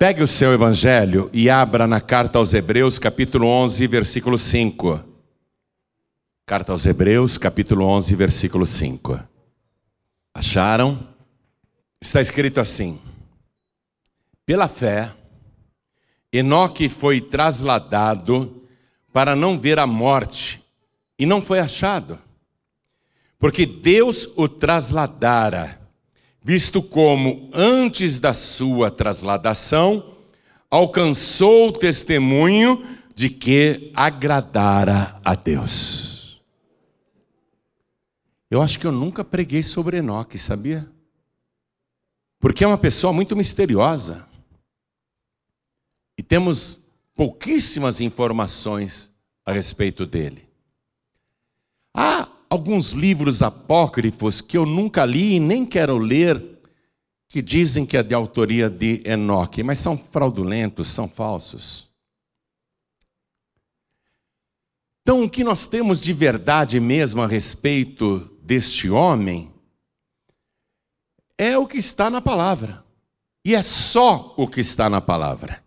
Pegue o seu evangelho e abra na carta aos Hebreus, capítulo 11, versículo 5. Carta aos Hebreus, capítulo 11, versículo 5. Acharam? Está escrito assim: Pela fé, Enoque foi trasladado para não ver a morte e não foi achado, porque Deus o trasladara visto como antes da sua trasladação alcançou o testemunho de que agradara a Deus. Eu acho que eu nunca preguei sobre Enoque, sabia? Porque é uma pessoa muito misteriosa. E temos pouquíssimas informações a respeito dele. Há alguns livros apócrifos que eu nunca li e nem quero ler, que dizem que é de autoria de Enoque, mas são fraudulentos, são falsos. Então, o que nós temos de verdade mesmo a respeito deste homem é o que está na palavra. E é só o que está na palavra.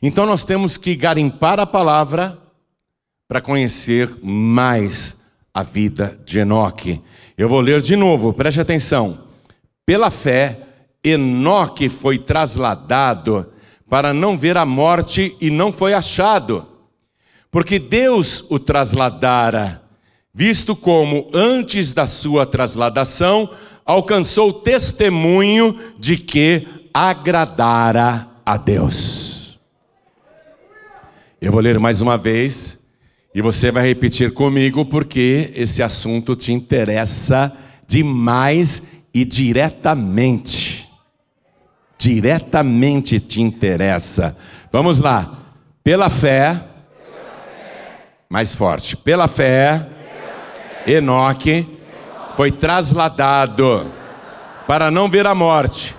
Então nós temos que garimpar a palavra para conhecer mais a vida de Enoque. Eu vou ler de novo, preste atenção. Pela fé, Enoque foi trasladado para não ver a morte e não foi achado, porque Deus o trasladara, visto como antes da sua trasladação alcançou testemunho de que agradara a Deus. Eu vou ler mais uma vez e você vai repetir comigo porque esse assunto te interessa demais e diretamente. Diretamente te interessa. Vamos lá. Pela fé, mais forte. Pela fé, pela fé. Enoque, Enoque foi trasladado para não ver a morte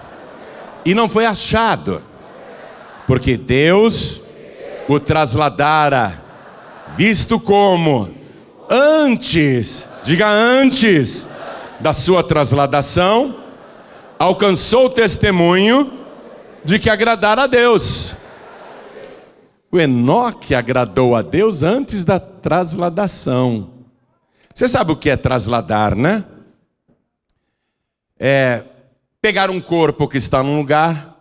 e não foi achado, porque Deus o trasladara visto como antes, diga antes da sua trasladação, alcançou o testemunho de que agradara a Deus. O Enoque agradou a Deus antes da trasladação. Você sabe o que é trasladar, né? É pegar um corpo que está num lugar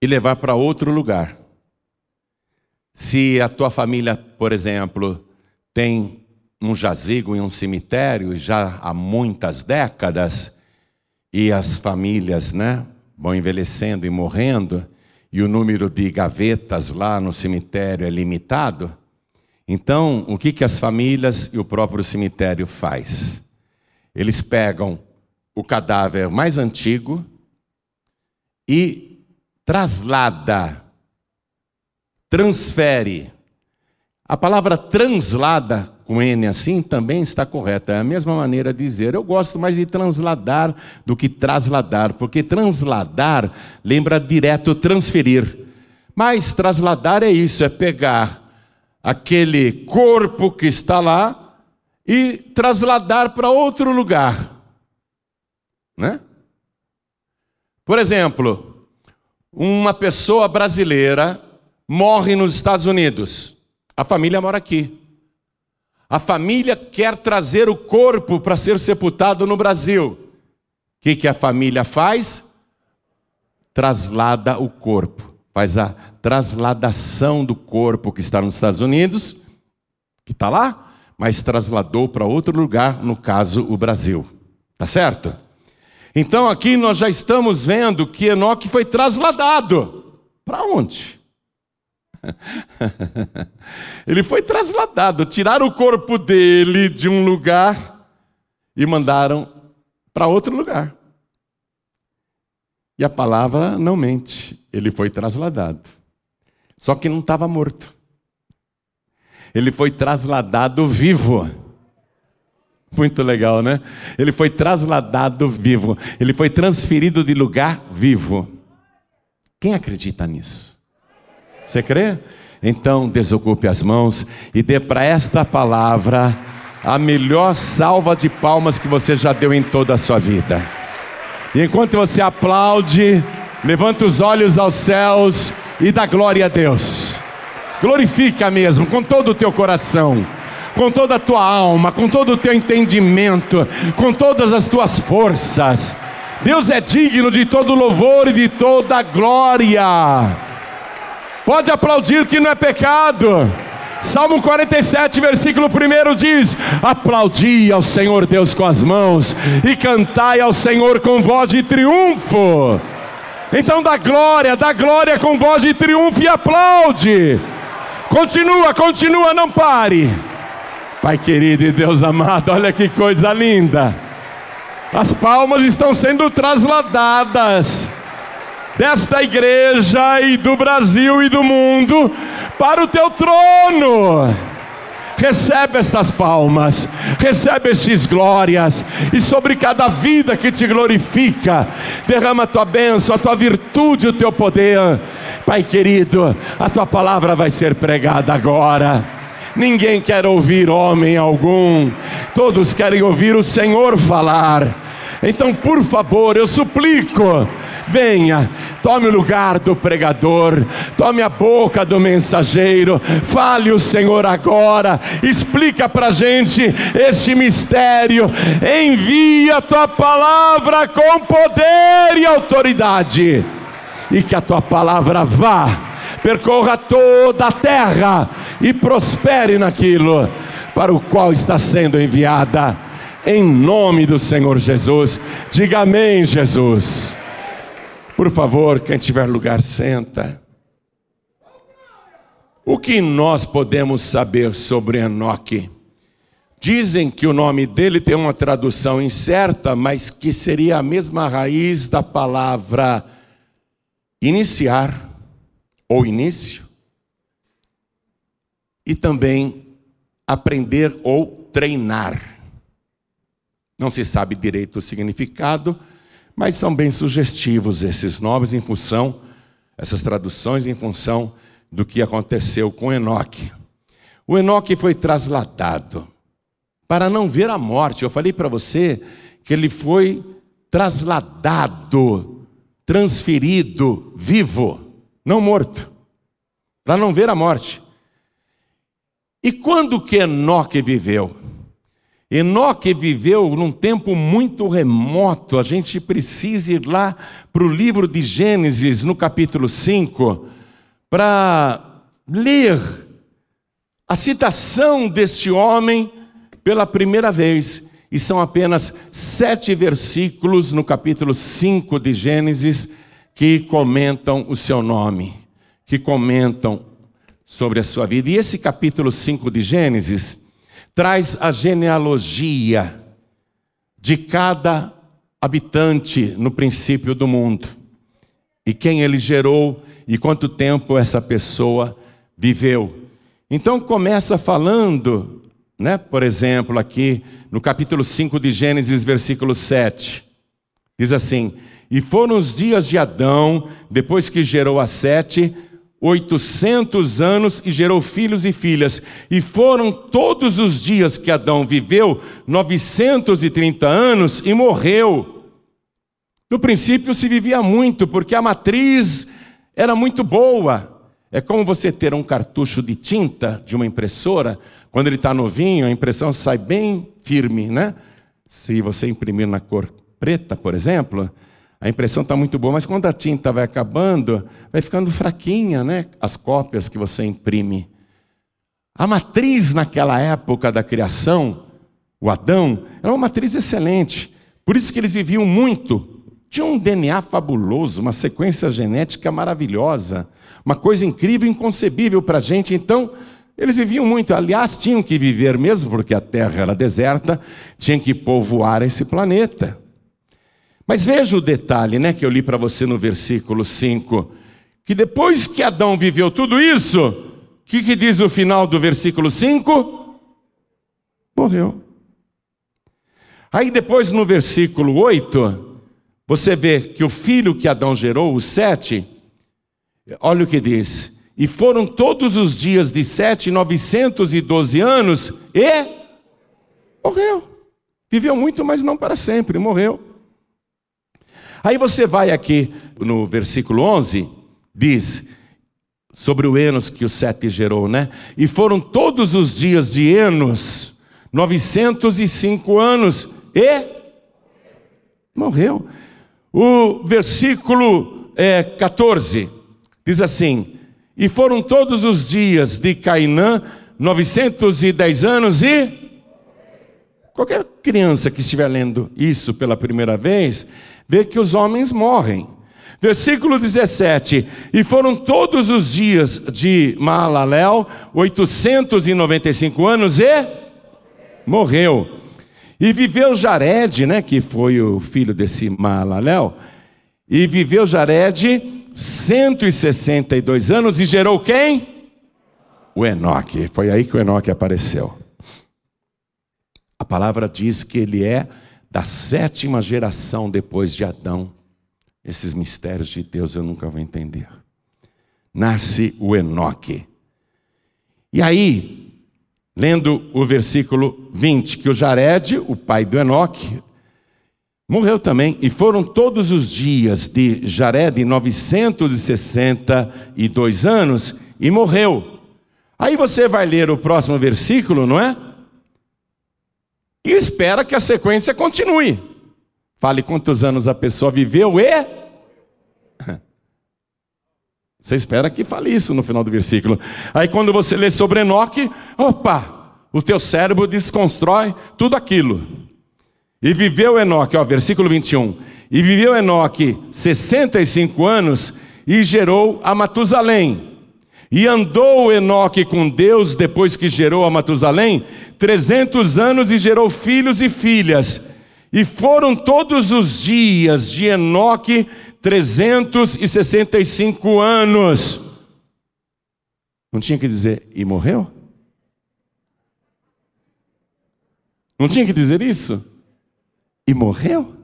e levar para outro lugar. Se a tua família, por exemplo, tem um jazigo em um cemitério já há muitas décadas, e as famílias né, vão envelhecendo e morrendo, e o número de gavetas lá no cemitério é limitado, então o que, que as famílias e o próprio cemitério faz? Eles pegam o cadáver mais antigo e traslada transfere. A palavra translada com N assim também está correta. É a mesma maneira de dizer. Eu gosto mais de transladar do que trasladar, porque transladar lembra direto transferir. Mas trasladar é isso, é pegar aquele corpo que está lá e trasladar para outro lugar. Né? Por exemplo, uma pessoa brasileira morre nos Estados Unidos. A família mora aqui. A família quer trazer o corpo para ser sepultado no Brasil. O que, que a família faz? Traslada o corpo. Faz a trasladação do corpo que está nos Estados Unidos, que está lá, mas trasladou para outro lugar, no caso, o Brasil. Tá certo? Então aqui nós já estamos vendo que Enoque foi trasladado. Para onde? Ele foi trasladado, tiraram o corpo dele de um lugar e mandaram para outro lugar. E a palavra não mente, ele foi trasladado. Só que não estava morto. Ele foi trasladado vivo. Muito legal, né? Ele foi trasladado vivo. Ele foi transferido de lugar vivo. Quem acredita nisso? Você crê? Então desocupe as mãos e dê para esta palavra a melhor salva de palmas que você já deu em toda a sua vida. E enquanto você aplaude, Levanta os olhos aos céus e dá glória a Deus. Glorifica mesmo, com todo o teu coração, com toda a tua alma, com todo o teu entendimento, com todas as tuas forças. Deus é digno de todo louvor e de toda glória. Pode aplaudir que não é pecado. Salmo 47, versículo 1 diz: Aplaudi ao Senhor Deus com as mãos e cantai ao Senhor com voz de triunfo. Então dá glória, dá glória com voz de triunfo e aplaude. Continua, continua, não pare. Pai querido e Deus amado, olha que coisa linda. As palmas estão sendo trasladadas desta igreja e do Brasil e do mundo para o teu trono. Recebe estas palmas, recebe estes glórias, e sobre cada vida que te glorifica, derrama a tua bênção, a tua virtude, o teu poder. Pai querido, a tua palavra vai ser pregada agora. Ninguém quer ouvir homem algum, todos querem ouvir o Senhor falar. Então, por favor, eu suplico, venha, tome o lugar do pregador, tome a boca do mensageiro, fale o Senhor agora, explica para a gente este mistério, envia a tua palavra com poder e autoridade, e que a tua palavra vá, percorra toda a terra e prospere naquilo para o qual está sendo enviada em nome do Senhor Jesus. Diga amém, Jesus. Por favor, quem tiver lugar, senta. O que nós podemos saber sobre Enoque? Dizem que o nome dele tem uma tradução incerta, mas que seria a mesma raiz da palavra iniciar ou início, e também aprender ou treinar. Não se sabe direito o significado, mas são bem sugestivos esses nomes em função, essas traduções em função do que aconteceu com Enoque. O Enoque foi trasladado para não ver a morte. Eu falei para você que ele foi trasladado, transferido, vivo, não morto, para não ver a morte. E quando que Enoque viveu? Enoque viveu num tempo muito remoto, a gente precisa ir lá para o livro de Gênesis, no capítulo 5, para ler a citação deste homem pela primeira vez. E são apenas sete versículos no capítulo 5 de Gênesis que comentam o seu nome, que comentam sobre a sua vida. E esse capítulo 5 de Gênesis traz a genealogia de cada habitante no princípio do mundo, e quem ele gerou e quanto tempo essa pessoa viveu. Então começa falando, né, por exemplo, aqui no capítulo 5 de Gênesis, versículo 7. Diz assim: E foram os dias de Adão, depois que gerou a Sete, 800 anos e gerou filhos e filhas. E foram todos os dias que Adão viveu 930 anos e morreu. No princípio se vivia muito, porque a matriz era muito boa. É como você ter um cartucho de tinta de uma impressora, quando ele está novinho, a impressão sai bem firme, né? Se você imprimir na cor preta, por exemplo, a impressão está muito boa, mas quando a tinta vai acabando, vai ficando fraquinha, né? As cópias que você imprime. A matriz naquela época da criação, o Adão, era uma matriz excelente. Por isso que eles viviam muito. Tinha um DNA fabuloso, uma sequência genética maravilhosa, uma coisa incrível, inconcebível para a gente. Então, eles viviam muito. Aliás, tinham que viver mesmo, porque a terra era deserta, tinham que povoar esse planeta. Mas veja o detalhe, né, que eu li para você no versículo 5, que depois que Adão viveu tudo isso, o que, que diz o final do versículo 5? Morreu. Aí depois no versículo 8, você vê que o filho que Adão gerou, o sete, olha o que diz. E foram todos os dias de sete, novecentos e doze anos, e morreu. Viveu muito, mas não para sempre, morreu. Aí você vai aqui no versículo 11, diz sobre o Enos que o Sete gerou, né? E foram todos os dias de Enos 905 anos e morreu. O versículo é, 14 diz assim: E foram todos os dias de Cainã 910 anos e. Qualquer criança que estiver lendo isso pela primeira vez, vê que os homens morrem. Versículo 17: E foram todos os dias de Maalalel 895 anos e morreu. E viveu Jared, né, que foi o filho desse Maalalel, e viveu Jared 162 anos e gerou quem? O Enoque. Foi aí que o Enoque apareceu. A palavra diz que ele é da sétima geração depois de Adão. Esses mistérios de Deus eu nunca vou entender. Nasce o Enoque. E aí, lendo o versículo 20, que o Jared, o pai do Enoque, morreu também, e foram todos os dias de Jared 962 anos, e morreu. Aí você vai ler o próximo versículo, não é? E espera que a sequência continue. Fale quantos anos a pessoa viveu e. Você espera que fale isso no final do versículo. Aí quando você lê sobre Enoque, opa, o teu cérebro desconstrói tudo aquilo. E viveu Enoque, ó, versículo 21. E viveu Enoque 65 anos e gerou a Matusalém. E andou Enoque com Deus depois que gerou a Matusalém 300 anos e gerou filhos e filhas. E foram todos os dias de Enoque 365 anos. Não tinha que dizer, e morreu? Não tinha que dizer isso? E morreu?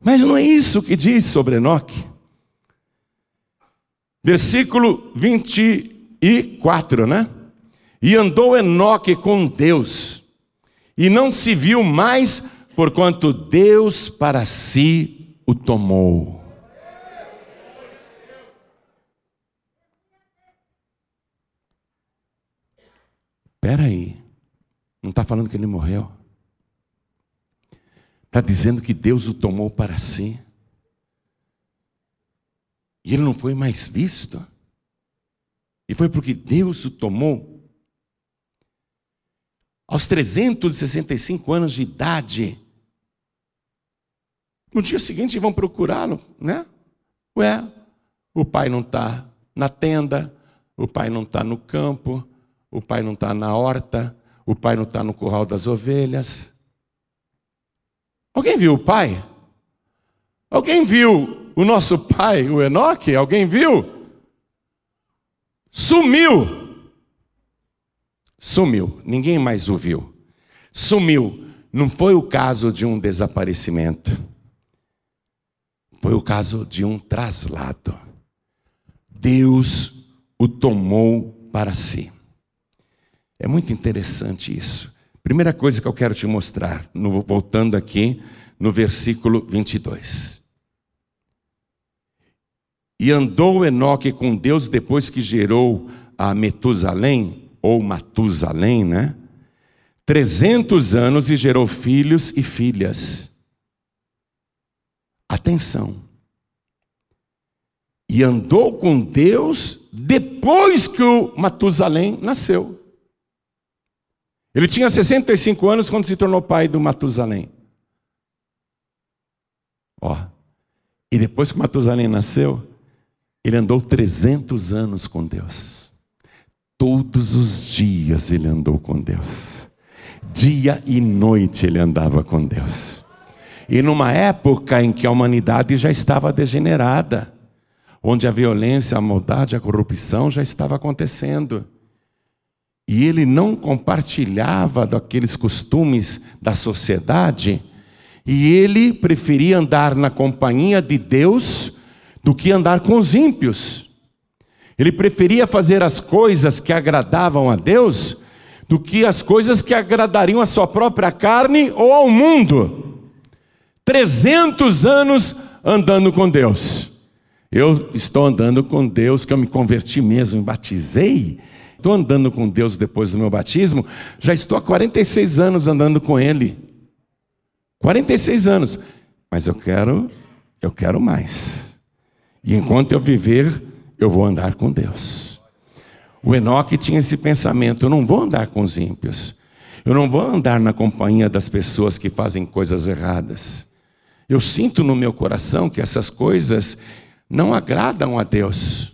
Mas não é isso que diz sobre Enoque. Versículo 24, né? E andou Enoque com Deus, e não se viu mais, porquanto Deus para si o tomou. Espera aí, não está falando que ele morreu? Está dizendo que Deus o tomou para si. E ele não foi mais visto. E foi porque Deus o tomou. Aos 365 anos de idade. No dia seguinte vão procurá-lo, né? Ué, o pai não está na tenda, o pai não está no campo, o pai não está na horta, o pai não está no curral das ovelhas. Alguém viu o pai? Alguém viu o nosso pai, o Enoque, alguém viu? Sumiu. Sumiu, ninguém mais o viu. Sumiu. Não foi o caso de um desaparecimento. Foi o caso de um traslado. Deus o tomou para si. É muito interessante isso. Primeira coisa que eu quero te mostrar, voltando aqui no versículo 22. E andou Enoque com Deus depois que gerou a Metusalém, ou Matusalém, né? Trezentos anos e gerou filhos e filhas. Atenção. E andou com Deus depois que o Matusalém nasceu. Ele tinha 65 anos quando se tornou pai do Matusalém. Ó. E depois que Matusalém nasceu, ele andou 300 anos com Deus. Todos os dias ele andou com Deus. Dia e noite ele andava com Deus. E numa época em que a humanidade já estava degenerada, onde a violência, a maldade, a corrupção já estava acontecendo. E ele não compartilhava daqueles costumes da sociedade, e ele preferia andar na companhia de Deus do que andar com os ímpios. Ele preferia fazer as coisas que agradavam a Deus do que as coisas que agradariam a sua própria carne ou ao mundo. 300 anos andando com Deus. Eu estou andando com Deus, que eu me converti mesmo, me batizei. Estou andando com Deus depois do meu batismo. Já estou há 46 anos andando com Ele. 46 anos. Mas eu quero, eu quero mais. E enquanto eu viver, eu vou andar com Deus. O Enoque tinha esse pensamento: eu não vou andar com os ímpios. Eu não vou andar na companhia das pessoas que fazem coisas erradas. Eu sinto no meu coração que essas coisas não agradam a Deus.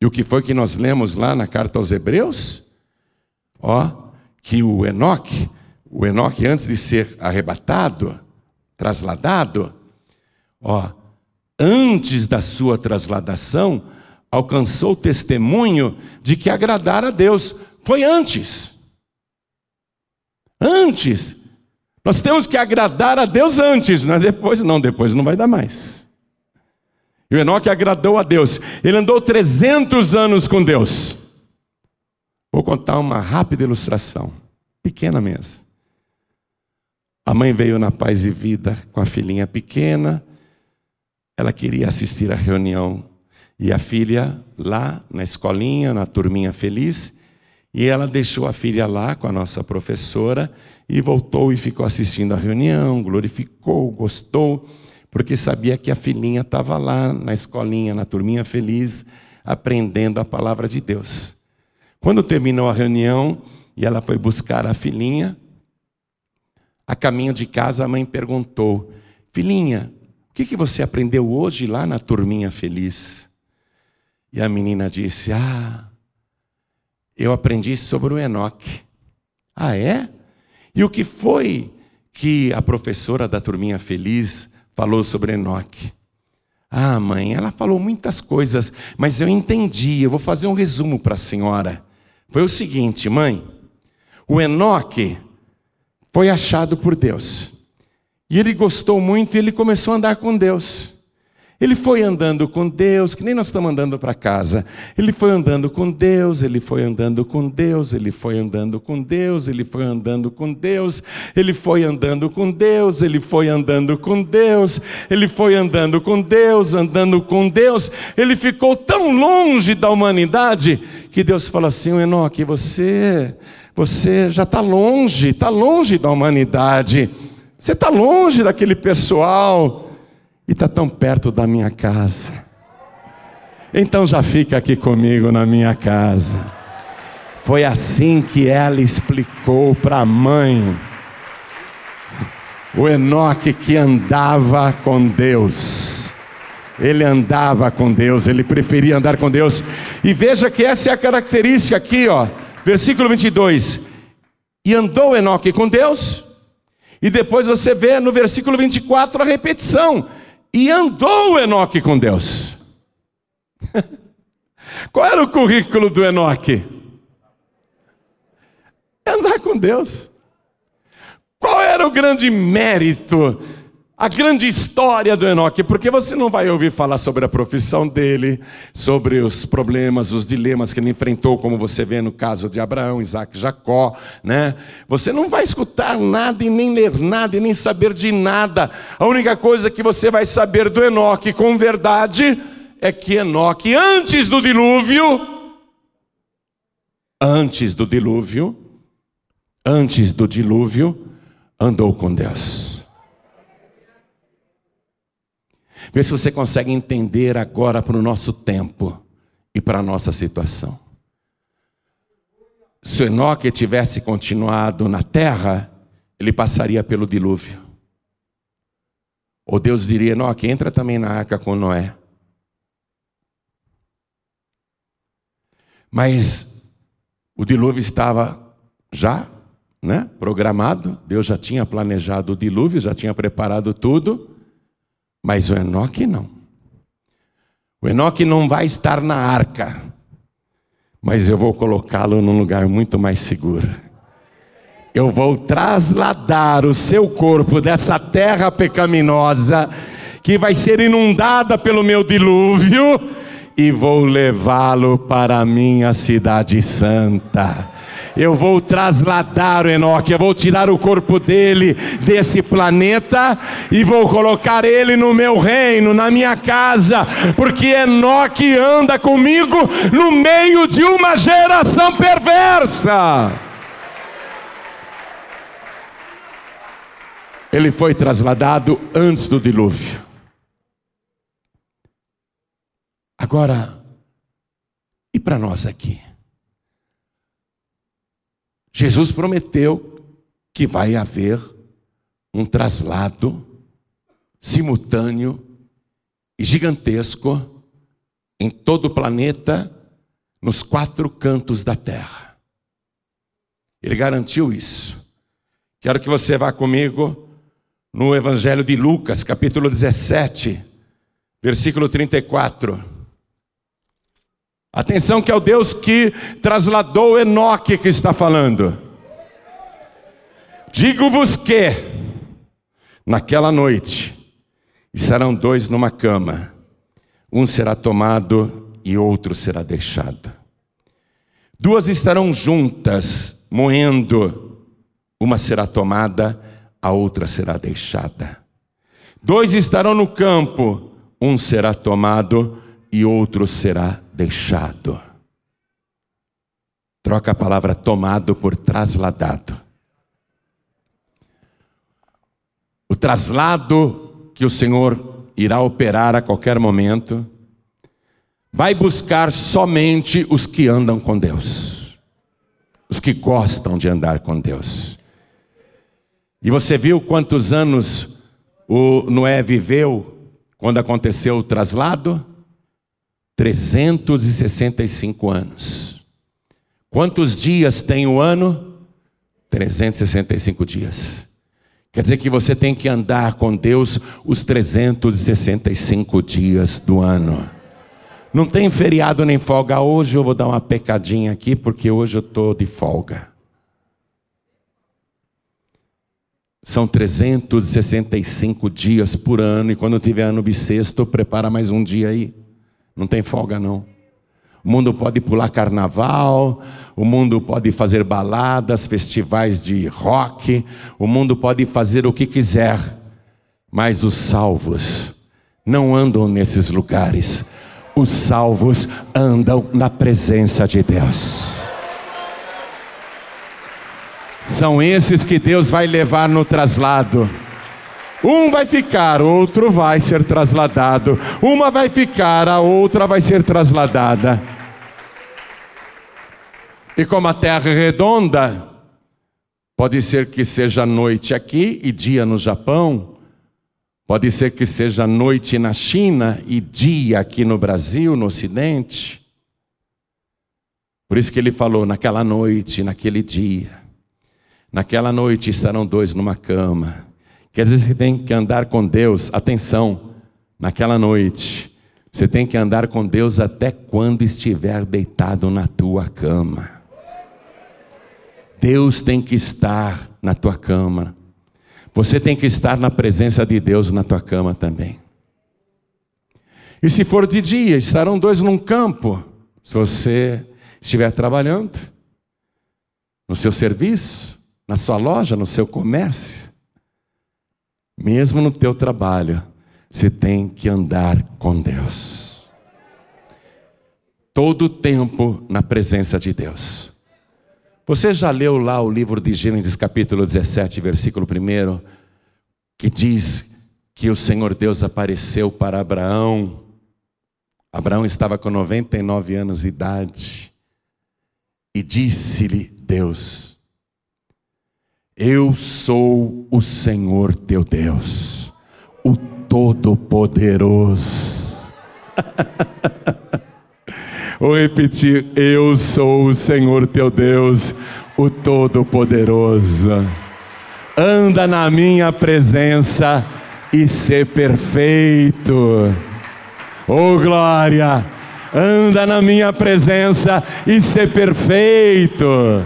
E o que foi que nós lemos lá na carta aos Hebreus? Ó, que o Enoque, o Enoque antes de ser arrebatado, trasladado, ó, antes da sua trasladação, alcançou testemunho de que agradar a Deus. Foi antes. Antes. Nós temos que agradar a Deus antes, não é depois, não, depois não vai dar mais. E o Enoque agradou a Deus. Ele andou 300 anos com Deus. Vou contar uma rápida ilustração, pequena mesmo. A mãe veio na paz e vida com a filhinha pequena. Ela queria assistir à reunião e a filha lá na escolinha, na turminha feliz. E ela deixou a filha lá com a nossa professora e voltou e ficou assistindo a reunião, glorificou, gostou, porque sabia que a filhinha estava lá na escolinha, na turminha feliz, aprendendo a palavra de Deus. Quando terminou a reunião e ela foi buscar a filhinha, a caminho de casa a mãe perguntou: Filhinha, o que, que você aprendeu hoje lá na turminha feliz? E a menina disse: Ah, eu aprendi sobre o Enoque. Ah, é? E o que foi que a professora da turminha feliz falou sobre Enoque? Ah, mãe, ela falou muitas coisas, mas eu entendi. Eu vou fazer um resumo para a senhora. Foi o seguinte, mãe: o Enoque foi achado por Deus. E ele gostou muito e ele começou a andar com Deus. Ele foi andando com Deus, que nem nós estamos andando para casa. Ele foi andando com Deus, ele foi andando com Deus, ele foi andando com Deus, ele foi andando com Deus, ele foi andando com Deus, ele foi andando com Deus, ele foi andando com Deus, andando com Deus. Ele ficou tão longe da humanidade que Deus fala assim: Enoque, você, você já está longe, está longe da humanidade, você está longe daquele pessoal e está tão perto da minha casa. Então já fica aqui comigo na minha casa. Foi assim que ela explicou para a mãe. O Enoque que andava com Deus. Ele andava com Deus, ele preferia andar com Deus. E veja que essa é a característica aqui, ó. Versículo 22. E andou Enoque com Deus. E depois você vê no versículo 24 a repetição e andou Enoque com Deus. Qual era o currículo do Enoque? Andar com Deus. Qual era o grande mérito a grande história do Enoque, porque você não vai ouvir falar sobre a profissão dele, sobre os problemas, os dilemas que ele enfrentou, como você vê no caso de Abraão, Isaac, Jacó, né? Você não vai escutar nada e nem ler nada e nem saber de nada. A única coisa que você vai saber do Enoque com verdade é que Enoque, antes do dilúvio, antes do dilúvio, antes do dilúvio, andou com Deus. Vê se você consegue entender agora para o nosso tempo e para a nossa situação. Se Enoque tivesse continuado na terra, ele passaria pelo dilúvio. Ou Deus diria: Enoque, entra também na arca com Noé. Mas o dilúvio estava já né, programado, Deus já tinha planejado o dilúvio, já tinha preparado tudo. Mas o Enoque não. O Enoque não vai estar na arca, mas eu vou colocá-lo num lugar muito mais seguro. Eu vou trasladar o seu corpo dessa terra pecaminosa, que vai ser inundada pelo meu dilúvio, e vou levá-lo para a minha cidade santa. Eu vou trasladar o Enoque, eu vou tirar o corpo dele desse planeta e vou colocar ele no meu reino, na minha casa, porque Enoque anda comigo no meio de uma geração perversa. Ele foi trasladado antes do dilúvio. Agora, e para nós aqui? Jesus prometeu que vai haver um traslado simultâneo e gigantesco em todo o planeta, nos quatro cantos da terra. Ele garantiu isso. Quero que você vá comigo no Evangelho de Lucas, capítulo 17, versículo 34. Atenção que é o Deus que trasladou Enoque que está falando. Digo-vos que, naquela noite, estarão dois numa cama, um será tomado e outro será deixado. Duas estarão juntas, moendo, uma será tomada a outra será deixada. Dois estarão no campo, um será tomado e outro será deixado. Troca a palavra tomado por trasladado. O traslado que o Senhor irá operar a qualquer momento vai buscar somente os que andam com Deus, os que gostam de andar com Deus. E você viu quantos anos o Noé viveu quando aconteceu o traslado? 365 anos. Quantos dias tem o ano? 365 dias. Quer dizer que você tem que andar com Deus os 365 dias do ano. Não tem feriado nem folga. Hoje eu vou dar uma pecadinha aqui, porque hoje eu estou de folga. São 365 dias por ano, e quando tiver ano bissexto, prepara mais um dia aí. Não tem folga, não. O mundo pode pular carnaval, o mundo pode fazer baladas, festivais de rock, o mundo pode fazer o que quiser, mas os salvos não andam nesses lugares. Os salvos andam na presença de Deus. São esses que Deus vai levar no traslado. Um vai ficar, outro vai ser trasladado. Uma vai ficar, a outra vai ser trasladada. E como a terra é redonda, pode ser que seja noite aqui e dia no Japão, pode ser que seja noite na China e dia aqui no Brasil, no Ocidente. Por isso que ele falou: naquela noite, naquele dia. Naquela noite estarão dois numa cama. Quer dizer, você tem que andar com Deus, atenção, naquela noite. Você tem que andar com Deus até quando estiver deitado na tua cama. Deus tem que estar na tua cama. Você tem que estar na presença de Deus na tua cama também. E se for de dia, estarão dois num campo. Se você estiver trabalhando, no seu serviço, na sua loja, no seu comércio, mesmo no teu trabalho, você tem que andar com Deus. Todo o tempo na presença de Deus. Você já leu lá o livro de Gênesis, capítulo 17, versículo 1, que diz que o Senhor Deus apareceu para Abraão. Abraão estava com 99 anos de idade. E disse-lhe Deus: eu sou o Senhor teu Deus, o Todo-Poderoso. Vou repetir: Eu sou o Senhor teu Deus, o Todo-Poderoso. Anda na minha presença e ser perfeito. Oh glória! Anda na minha presença e ser perfeito.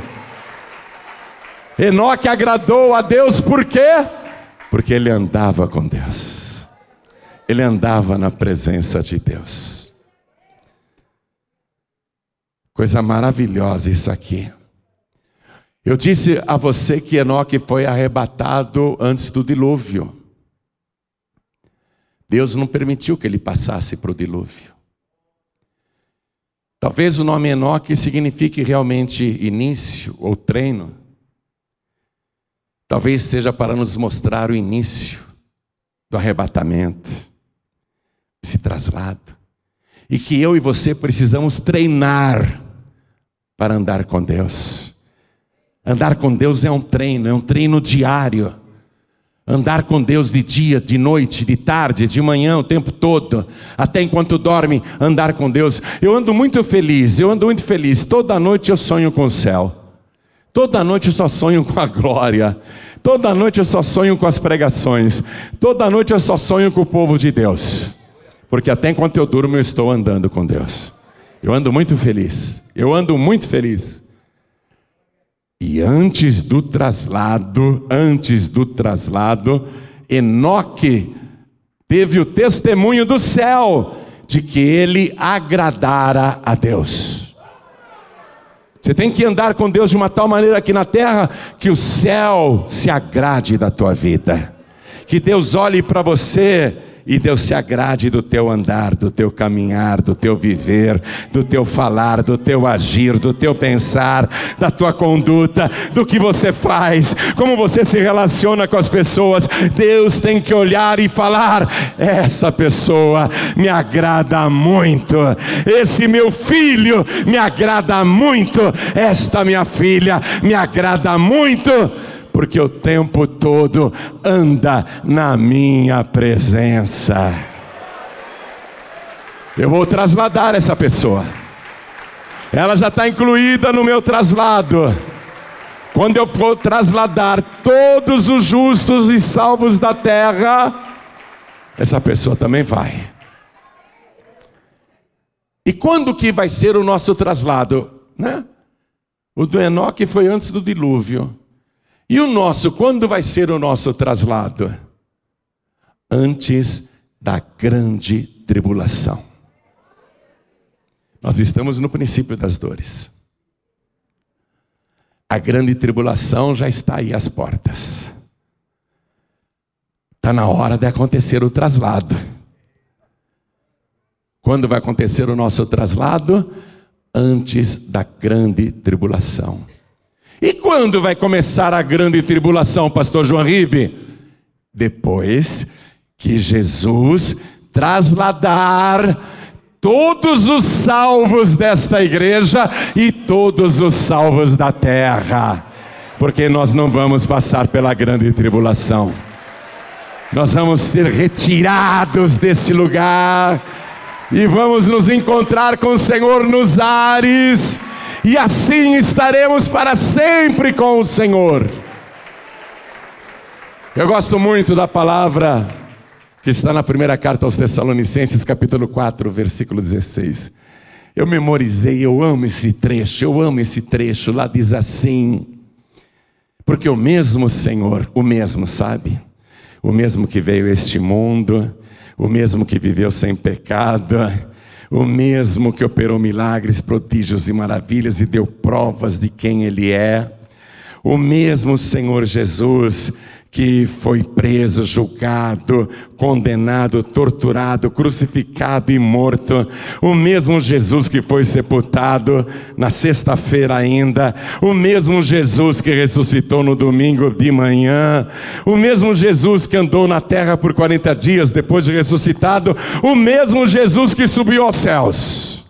Enoque agradou a Deus por quê? Porque ele andava com Deus. Ele andava na presença de Deus. Coisa maravilhosa isso aqui. Eu disse a você que Enoque foi arrebatado antes do dilúvio. Deus não permitiu que ele passasse para o dilúvio. Talvez o nome Enoque signifique realmente início ou treino. Talvez seja para nos mostrar o início do arrebatamento, esse traslado. E que eu e você precisamos treinar para andar com Deus. Andar com Deus é um treino, é um treino diário. Andar com Deus de dia, de noite, de tarde, de manhã, o tempo todo, até enquanto dorme, andar com Deus. Eu ando muito feliz, eu ando muito feliz. Toda noite eu sonho com o céu. Toda noite eu só sonho com a glória. Toda noite eu só sonho com as pregações. Toda noite eu só sonho com o povo de Deus. Porque até enquanto eu durmo, eu estou andando com Deus. Eu ando muito feliz. Eu ando muito feliz. E antes do traslado, antes do traslado, Enoque teve o testemunho do céu de que ele agradara a Deus. Você tem que andar com Deus de uma tal maneira aqui na terra que o céu se agrade da tua vida. Que Deus olhe para você e Deus se agrade do teu andar, do teu caminhar, do teu viver, do teu falar, do teu agir, do teu pensar, da tua conduta, do que você faz, como você se relaciona com as pessoas. Deus tem que olhar e falar: essa pessoa me agrada muito, esse meu filho me agrada muito, esta minha filha me agrada muito porque o tempo todo anda na minha presença. Eu vou trasladar essa pessoa, ela já está incluída no meu traslado. Quando eu for trasladar todos os justos e salvos da terra, essa pessoa também vai. E quando que vai ser o nosso traslado? Né? O do Enoque foi antes do dilúvio. E o nosso, quando vai ser o nosso traslado? Antes da grande tribulação. Nós estamos no princípio das dores. A grande tribulação já está aí às portas. Está na hora de acontecer o traslado. Quando vai acontecer o nosso traslado? Antes da grande tribulação. E quando vai começar a grande tribulação, pastor João Ribe? Depois que Jesus trasladar todos os salvos desta igreja e todos os salvos da terra, porque nós não vamos passar pela grande tribulação. Nós vamos ser retirados desse lugar e vamos nos encontrar com o Senhor nos ares e assim estaremos para sempre com o Senhor. Eu gosto muito da palavra que está na primeira carta aos Tessalonicenses, capítulo 4, versículo 16. Eu memorizei, eu amo esse trecho, eu amo esse trecho. Lá diz assim: Porque o mesmo Senhor, o mesmo, sabe? O mesmo que veio a este mundo, o mesmo que viveu sem pecado, o mesmo que operou milagres, prodígios e maravilhas e deu provas de quem Ele é, o mesmo Senhor Jesus que foi preso, julgado, condenado, torturado, crucificado e morto, o mesmo Jesus que foi sepultado na sexta-feira ainda, o mesmo Jesus que ressuscitou no domingo de manhã, o mesmo Jesus que andou na terra por 40 dias depois de ressuscitado, o mesmo Jesus que subiu aos céus.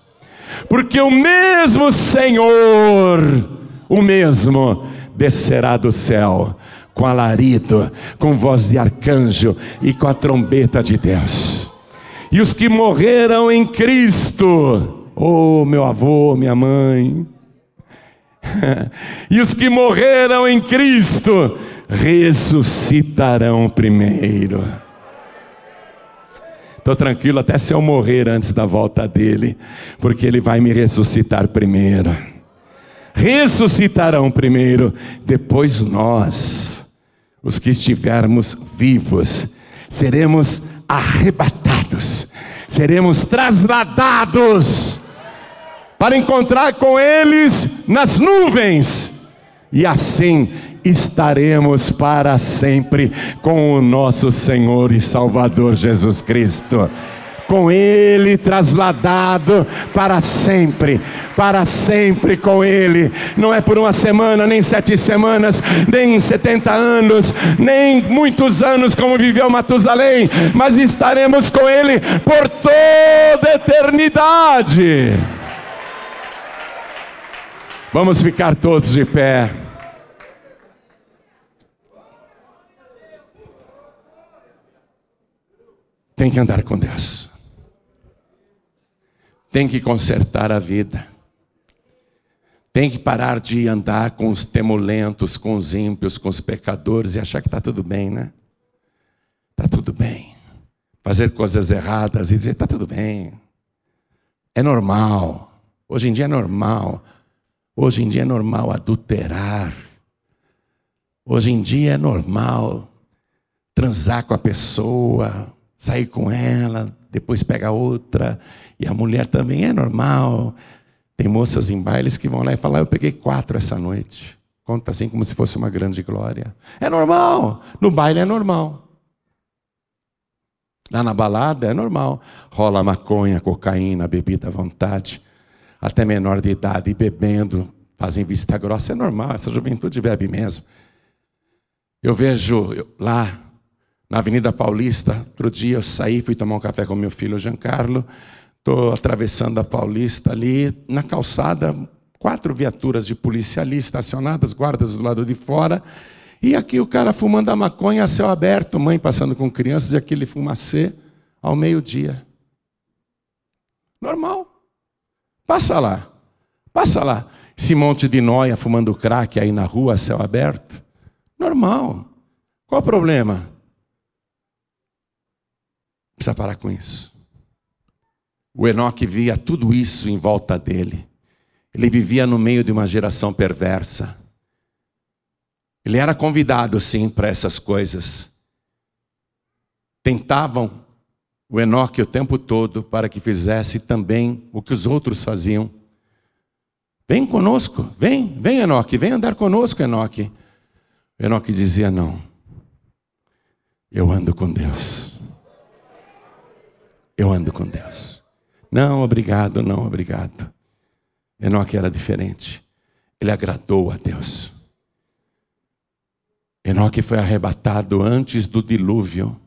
Porque o mesmo Senhor, o mesmo descerá do céu com alarido, com voz de arcanjo e com a trombeta de Deus. E os que morreram em Cristo, oh meu avô, minha mãe, e os que morreram em Cristo ressuscitarão primeiro. Estou tranquilo até se eu morrer antes da volta dele, porque ele vai me ressuscitar primeiro. Ressuscitarão primeiro, depois nós os que estivermos vivos, seremos arrebatados, seremos trasladados para encontrar com eles nas nuvens, e assim estaremos para sempre com o nosso Senhor e Salvador Jesus Cristo com Ele, trasladado para sempre, para sempre com Ele. Não é por uma semana, nem sete semanas, nem setenta anos, nem muitos anos como viveu Matusalém, mas estaremos com Ele por toda a eternidade. Vamos ficar todos de pé. Tem que andar com Deus tem que consertar a vida. Tem que parar de andar com os temulentos, com os ímpios, com os pecadores e achar que está tudo bem, né? Está tudo bem. Fazer coisas erradas e dizer: está tudo bem. É normal. Hoje em dia é normal. Hoje em dia é normal adulterar. Hoje em dia é normal transar com a pessoa, sair com ela, depois pega outra, e a mulher também é normal. Tem moças em bailes que vão lá e falam: Eu peguei quatro essa noite. Conta assim como se fosse uma grande glória. É normal. No baile é normal. Lá na balada é normal. Rola maconha, cocaína, bebida à vontade. Até menor de idade bebendo, fazem vista grossa. É normal. Essa juventude bebe mesmo. Eu vejo lá na Avenida Paulista. Outro dia eu saí, fui tomar um café com meu filho Giancarlo. Estou atravessando a Paulista ali, na calçada, quatro viaturas de polícia ali estacionadas, guardas do lado de fora. E aqui o cara fumando a maconha a céu aberto, mãe passando com crianças e aquele fumacê ao meio-dia. Normal. Passa lá. Passa lá. Esse monte de noia fumando crack aí na rua céu aberto. Normal. Qual o problema? Precisa parar com isso. O Enoque via tudo isso em volta dele. Ele vivia no meio de uma geração perversa. Ele era convidado, sim, para essas coisas. Tentavam o Enoque o tempo todo para que fizesse também o que os outros faziam. Vem conosco, vem, vem Enoque, vem andar conosco, Enoque. Enoque dizia: Não, eu ando com Deus eu ando com Deus. Não, obrigado, não, obrigado. Enoque era diferente. Ele agradou a Deus. Enoque foi arrebatado antes do dilúvio.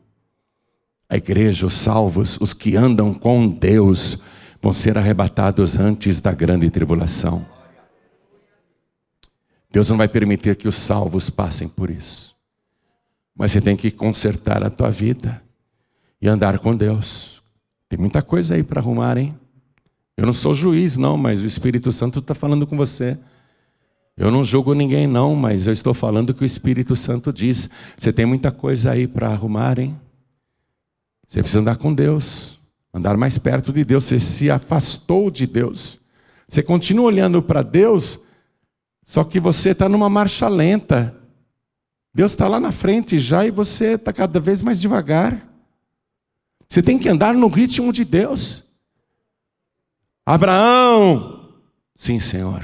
A igreja, os salvos, os que andam com Deus, vão ser arrebatados antes da grande tribulação. Deus não vai permitir que os salvos passem por isso. Mas você tem que consertar a tua vida e andar com Deus. Tem muita coisa aí para arrumar, hein? Eu não sou juiz, não, mas o Espírito Santo está falando com você. Eu não julgo ninguém, não, mas eu estou falando o que o Espírito Santo diz. Você tem muita coisa aí para arrumar, hein? Você precisa andar com Deus, andar mais perto de Deus. Você se afastou de Deus. Você continua olhando para Deus, só que você está numa marcha lenta. Deus está lá na frente já e você está cada vez mais devagar. Você tem que andar no ritmo de Deus. Abraão, sim, Senhor.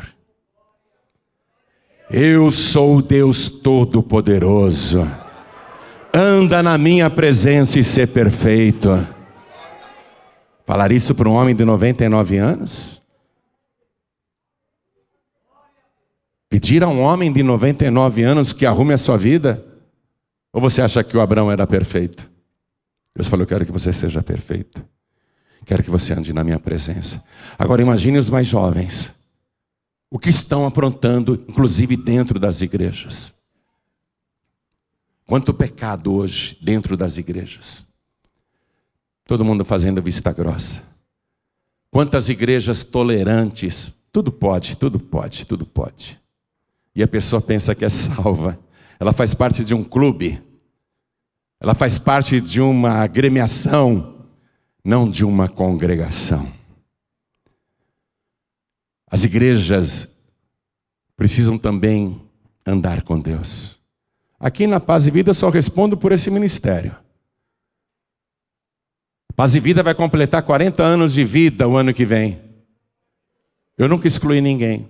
Eu sou Deus Todo-Poderoso. Anda na minha presença e ser perfeito. Falar isso para um homem de 99 anos? Pedir a um homem de 99 anos que arrume a sua vida? Ou você acha que o Abraão era perfeito? Deus falou: Eu quero que você seja perfeito. Quero que você ande na minha presença. Agora imagine os mais jovens. O que estão aprontando, inclusive dentro das igrejas. Quanto pecado hoje dentro das igrejas. Todo mundo fazendo vista grossa. Quantas igrejas tolerantes. Tudo pode, tudo pode, tudo pode. E a pessoa pensa que é salva. Ela faz parte de um clube ela faz parte de uma agremiação, não de uma congregação. As igrejas precisam também andar com Deus. Aqui na Paz e Vida eu só respondo por esse ministério. Paz e Vida vai completar 40 anos de vida o ano que vem. Eu nunca excluí ninguém.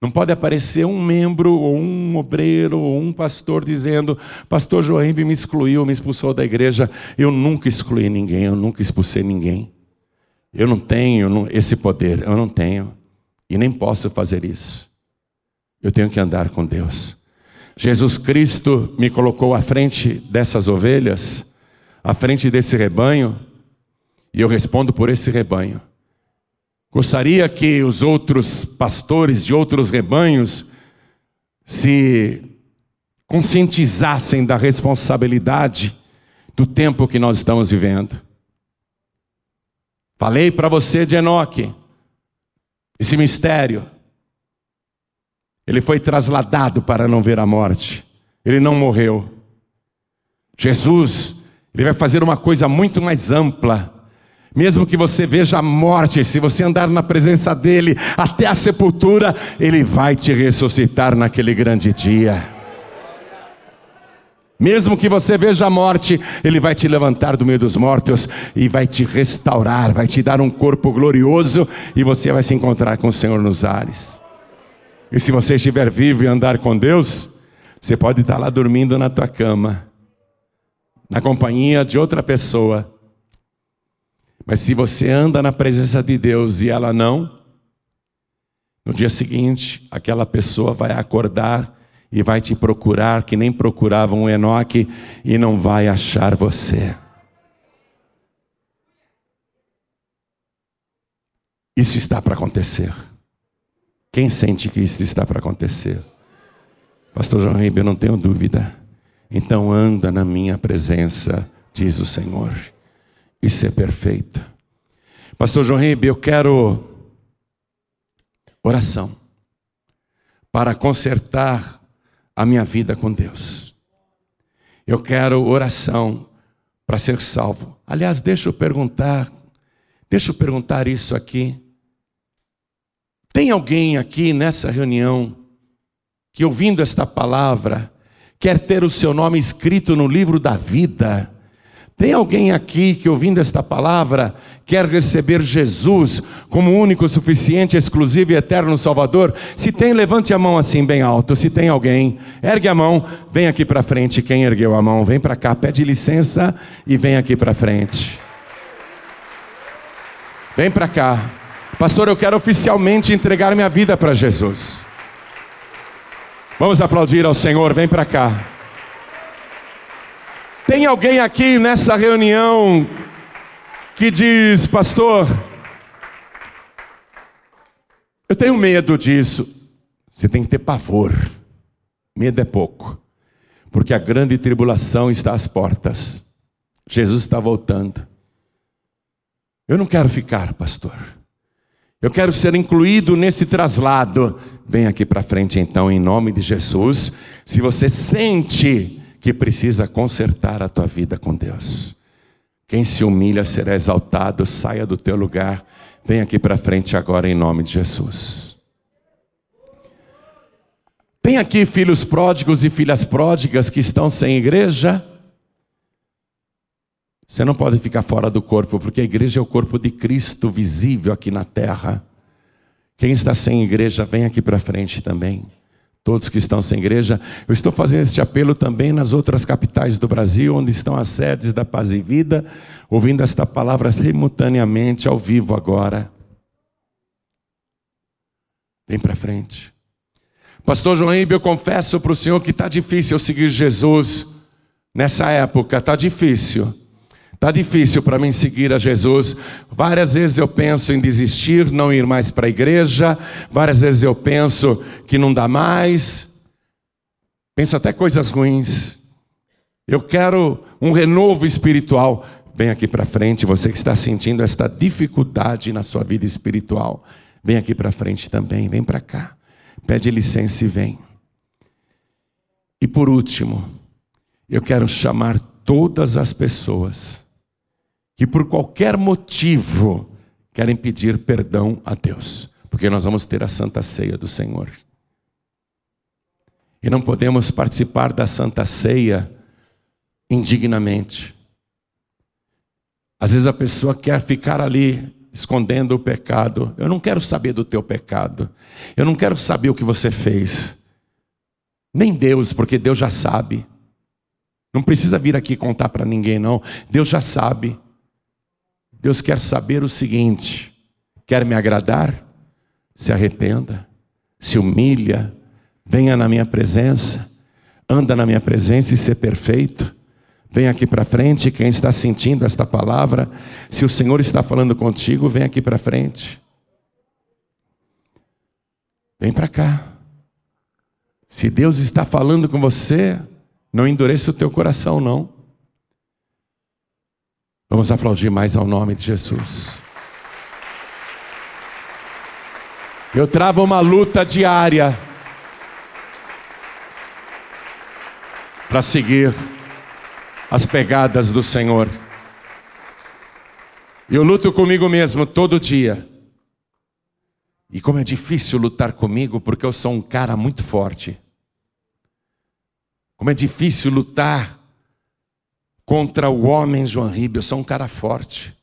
Não pode aparecer um membro, ou um obreiro, ou um pastor dizendo: Pastor Joembe me excluiu, me expulsou da igreja. Eu nunca excluí ninguém, eu nunca expulsei ninguém. Eu não tenho esse poder, eu não tenho. E nem posso fazer isso. Eu tenho que andar com Deus. Jesus Cristo me colocou à frente dessas ovelhas, à frente desse rebanho, e eu respondo por esse rebanho. Gostaria que os outros pastores de outros rebanhos se conscientizassem da responsabilidade do tempo que nós estamos vivendo. Falei para você de Enoque, esse mistério. Ele foi trasladado para não ver a morte. Ele não morreu. Jesus, ele vai fazer uma coisa muito mais ampla. Mesmo que você veja a morte, se você andar na presença dele até a sepultura, ele vai te ressuscitar naquele grande dia. Mesmo que você veja a morte, ele vai te levantar do meio dos mortos e vai te restaurar, vai te dar um corpo glorioso e você vai se encontrar com o Senhor nos ares. E se você estiver vivo e andar com Deus, você pode estar lá dormindo na tua cama, na companhia de outra pessoa mas se você anda na presença de Deus e ela não, no dia seguinte, aquela pessoa vai acordar e vai te procurar, que nem procuravam um Enoque, e não vai achar você. Isso está para acontecer. Quem sente que isso está para acontecer? Pastor João Ribeiro, eu não tenho dúvida. Então anda na minha presença, diz o Senhor e ser perfeita. Pastor João Ribe, eu quero oração para consertar a minha vida com Deus. Eu quero oração para ser salvo. Aliás, deixa eu perguntar, deixa eu perguntar isso aqui. Tem alguém aqui nessa reunião que ouvindo esta palavra quer ter o seu nome escrito no livro da vida? Tem alguém aqui que, ouvindo esta palavra, quer receber Jesus como único, suficiente, exclusivo e eterno Salvador? Se tem, levante a mão assim, bem alto. Se tem alguém, ergue a mão, vem aqui para frente. Quem ergueu a mão, vem para cá, pede licença e vem aqui para frente. Vem para cá. Pastor, eu quero oficialmente entregar minha vida para Jesus. Vamos aplaudir ao Senhor, vem para cá. Tem alguém aqui nessa reunião que diz, pastor, eu tenho medo disso. Você tem que ter pavor. Medo é pouco, porque a grande tribulação está às portas. Jesus está voltando. Eu não quero ficar, pastor. Eu quero ser incluído nesse traslado. Vem aqui para frente então, em nome de Jesus. Se você sente que precisa consertar a tua vida com Deus. Quem se humilha será exaltado, saia do teu lugar, vem aqui para frente agora em nome de Jesus. Tem aqui filhos pródigos e filhas pródigas que estão sem igreja? Você não pode ficar fora do corpo, porque a igreja é o corpo de Cristo visível aqui na terra. Quem está sem igreja, vem aqui para frente também todos que estão sem igreja. Eu estou fazendo este apelo também nas outras capitais do Brasil, onde estão as sedes da Paz e Vida, ouvindo esta palavra simultaneamente, ao vivo agora. Vem para frente. Pastor João Ibe, eu confesso para o Senhor que está difícil seguir Jesus nessa época, está difícil. Está difícil para mim seguir a Jesus. Várias vezes eu penso em desistir, não ir mais para a igreja. Várias vezes eu penso que não dá mais. Penso até coisas ruins. Eu quero um renovo espiritual. Vem aqui para frente, você que está sentindo esta dificuldade na sua vida espiritual. Vem aqui para frente também, vem para cá. Pede licença e vem. E por último, eu quero chamar todas as pessoas que por qualquer motivo querem pedir perdão a Deus, porque nós vamos ter a Santa Ceia do Senhor. E não podemos participar da Santa Ceia indignamente. Às vezes a pessoa quer ficar ali escondendo o pecado. Eu não quero saber do teu pecado. Eu não quero saber o que você fez. Nem Deus, porque Deus já sabe. Não precisa vir aqui contar para ninguém, não. Deus já sabe. Deus quer saber o seguinte: quer me agradar? Se arrependa, se humilha, venha na minha presença, anda na minha presença e ser perfeito. Vem aqui para frente, quem está sentindo esta palavra, se o Senhor está falando contigo, vem aqui para frente. Vem para cá. Se Deus está falando com você, não endureça o teu coração, não. Vamos aplaudir mais ao nome de Jesus. Eu travo uma luta diária para seguir as pegadas do Senhor. Eu luto comigo mesmo todo dia. E como é difícil lutar comigo, porque eu sou um cara muito forte. Como é difícil lutar contra o homem João Ribeiro, eu sou um cara forte.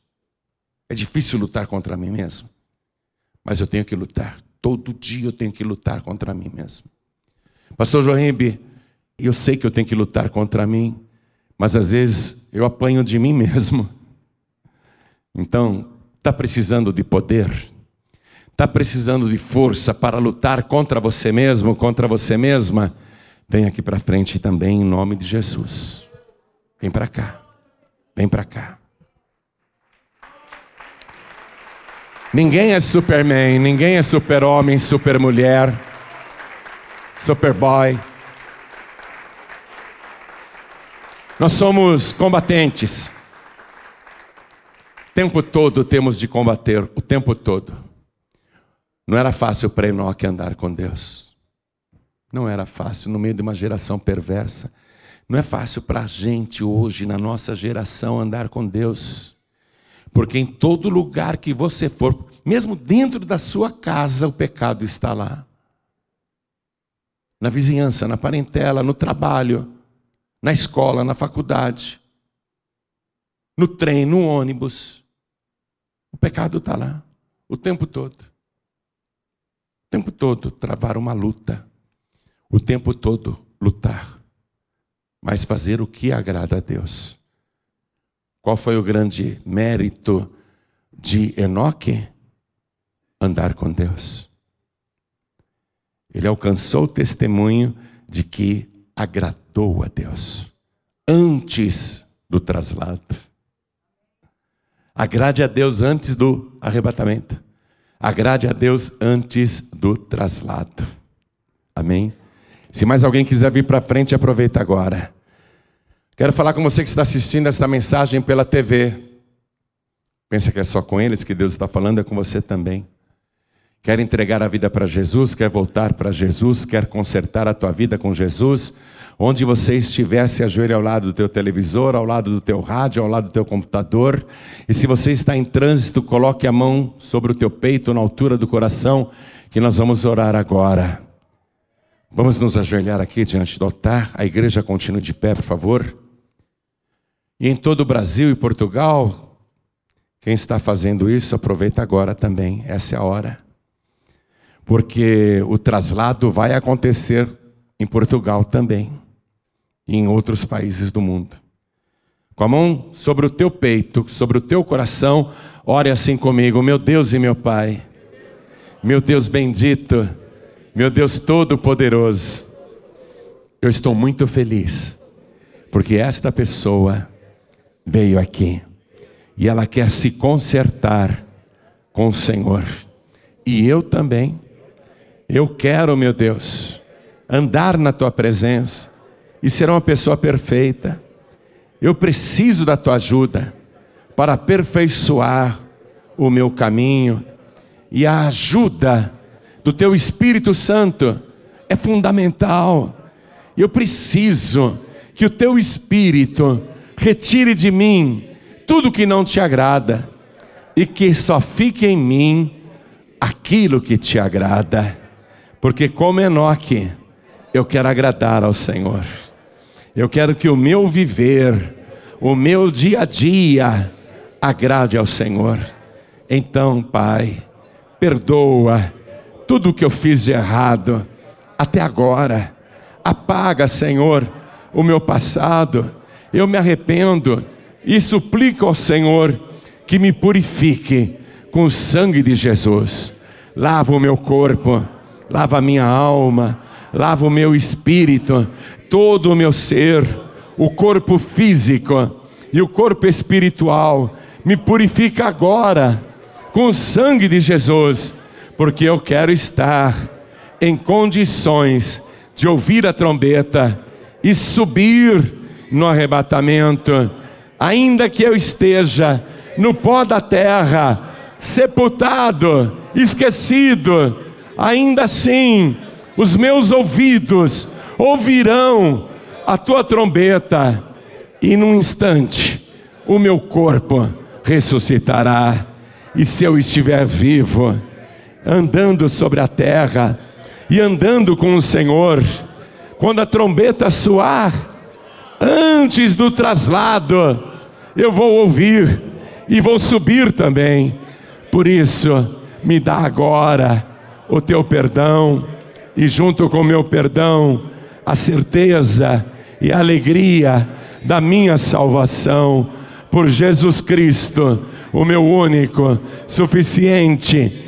É difícil lutar contra mim mesmo. Mas eu tenho que lutar. Todo dia eu tenho que lutar contra mim mesmo. Pastor João Ribeiro, eu sei que eu tenho que lutar contra mim, mas às vezes eu apanho de mim mesmo. Então, está precisando de poder? Está precisando de força para lutar contra você mesmo, contra você mesma? Vem aqui para frente também em nome de Jesus. Vem para cá. Vem para cá. Ninguém é Superman, ninguém é super-homem, super-mulher, super-boy. Nós somos combatentes. O tempo todo temos de combater, o tempo todo. Não era fácil para Enoque andar com Deus. Não era fácil no meio de uma geração perversa. Não é fácil para a gente hoje, na nossa geração, andar com Deus. Porque em todo lugar que você for, mesmo dentro da sua casa, o pecado está lá. Na vizinhança, na parentela, no trabalho na escola, na faculdade, no trem, no ônibus. O pecado está lá, o tempo todo. O tempo todo travar uma luta. O tempo todo lutar. Mas fazer o que agrada a Deus. Qual foi o grande mérito de Enoque? Andar com Deus. Ele alcançou o testemunho de que agradou a Deus antes do traslado. Agrade a Deus antes do arrebatamento. Agrade a Deus antes do traslado. Amém? Se mais alguém quiser vir para frente, aproveita agora. Quero falar com você que está assistindo esta mensagem pela TV. Pensa que é só com eles que Deus está falando, é com você também. Quer entregar a vida para Jesus, quer voltar para Jesus, quer consertar a tua vida com Jesus, onde você estiver, se ajoelhe ao lado do teu televisor, ao lado do teu rádio, ao lado do teu computador. E se você está em trânsito, coloque a mão sobre o teu peito, na altura do coração, que nós vamos orar agora. Vamos nos ajoelhar aqui diante do altar. A igreja continue de pé, por favor. E em todo o Brasil e Portugal, quem está fazendo isso, aproveita agora também. Essa é a hora porque o traslado vai acontecer em Portugal também e em outros países do mundo. Com a mão sobre o teu peito, sobre o teu coração, ore assim comigo, meu Deus e meu Pai, meu Deus bendito, meu Deus todo-poderoso, eu estou muito feliz, porque esta pessoa veio aqui e ela quer se consertar com o Senhor, e eu também eu quero, meu Deus, andar na tua presença e ser uma pessoa perfeita. Eu preciso da tua ajuda para aperfeiçoar o meu caminho e a ajuda do teu Espírito Santo é fundamental. Eu preciso que o teu Espírito retire de mim tudo que não te agrada e que só fique em mim aquilo que te agrada. Porque, como Enoque, eu quero agradar ao Senhor. Eu quero que o meu viver, o meu dia a dia, agrade ao Senhor. Então, Pai, perdoa tudo o que eu fiz de errado até agora. Apaga, Senhor, o meu passado. Eu me arrependo e suplico ao Senhor que me purifique com o sangue de Jesus. Lava o meu corpo, lava a minha alma, lava o meu espírito, todo o meu ser, o corpo físico e o corpo espiritual. Me purifica agora com o sangue de Jesus, porque eu quero estar em condições de ouvir a trombeta e subir no arrebatamento, ainda que eu esteja no pó da terra, sepultado, esquecido, ainda assim os meus ouvidos ouvirão a tua trombeta, e num instante o meu corpo ressuscitará. E se eu estiver vivo, andando sobre a terra e andando com o Senhor, quando a trombeta soar, antes do traslado, eu vou ouvir e vou subir também. Por isso, me dá agora o teu perdão e junto com o meu perdão, a certeza e a alegria da minha salvação por Jesus Cristo, o meu único, suficiente,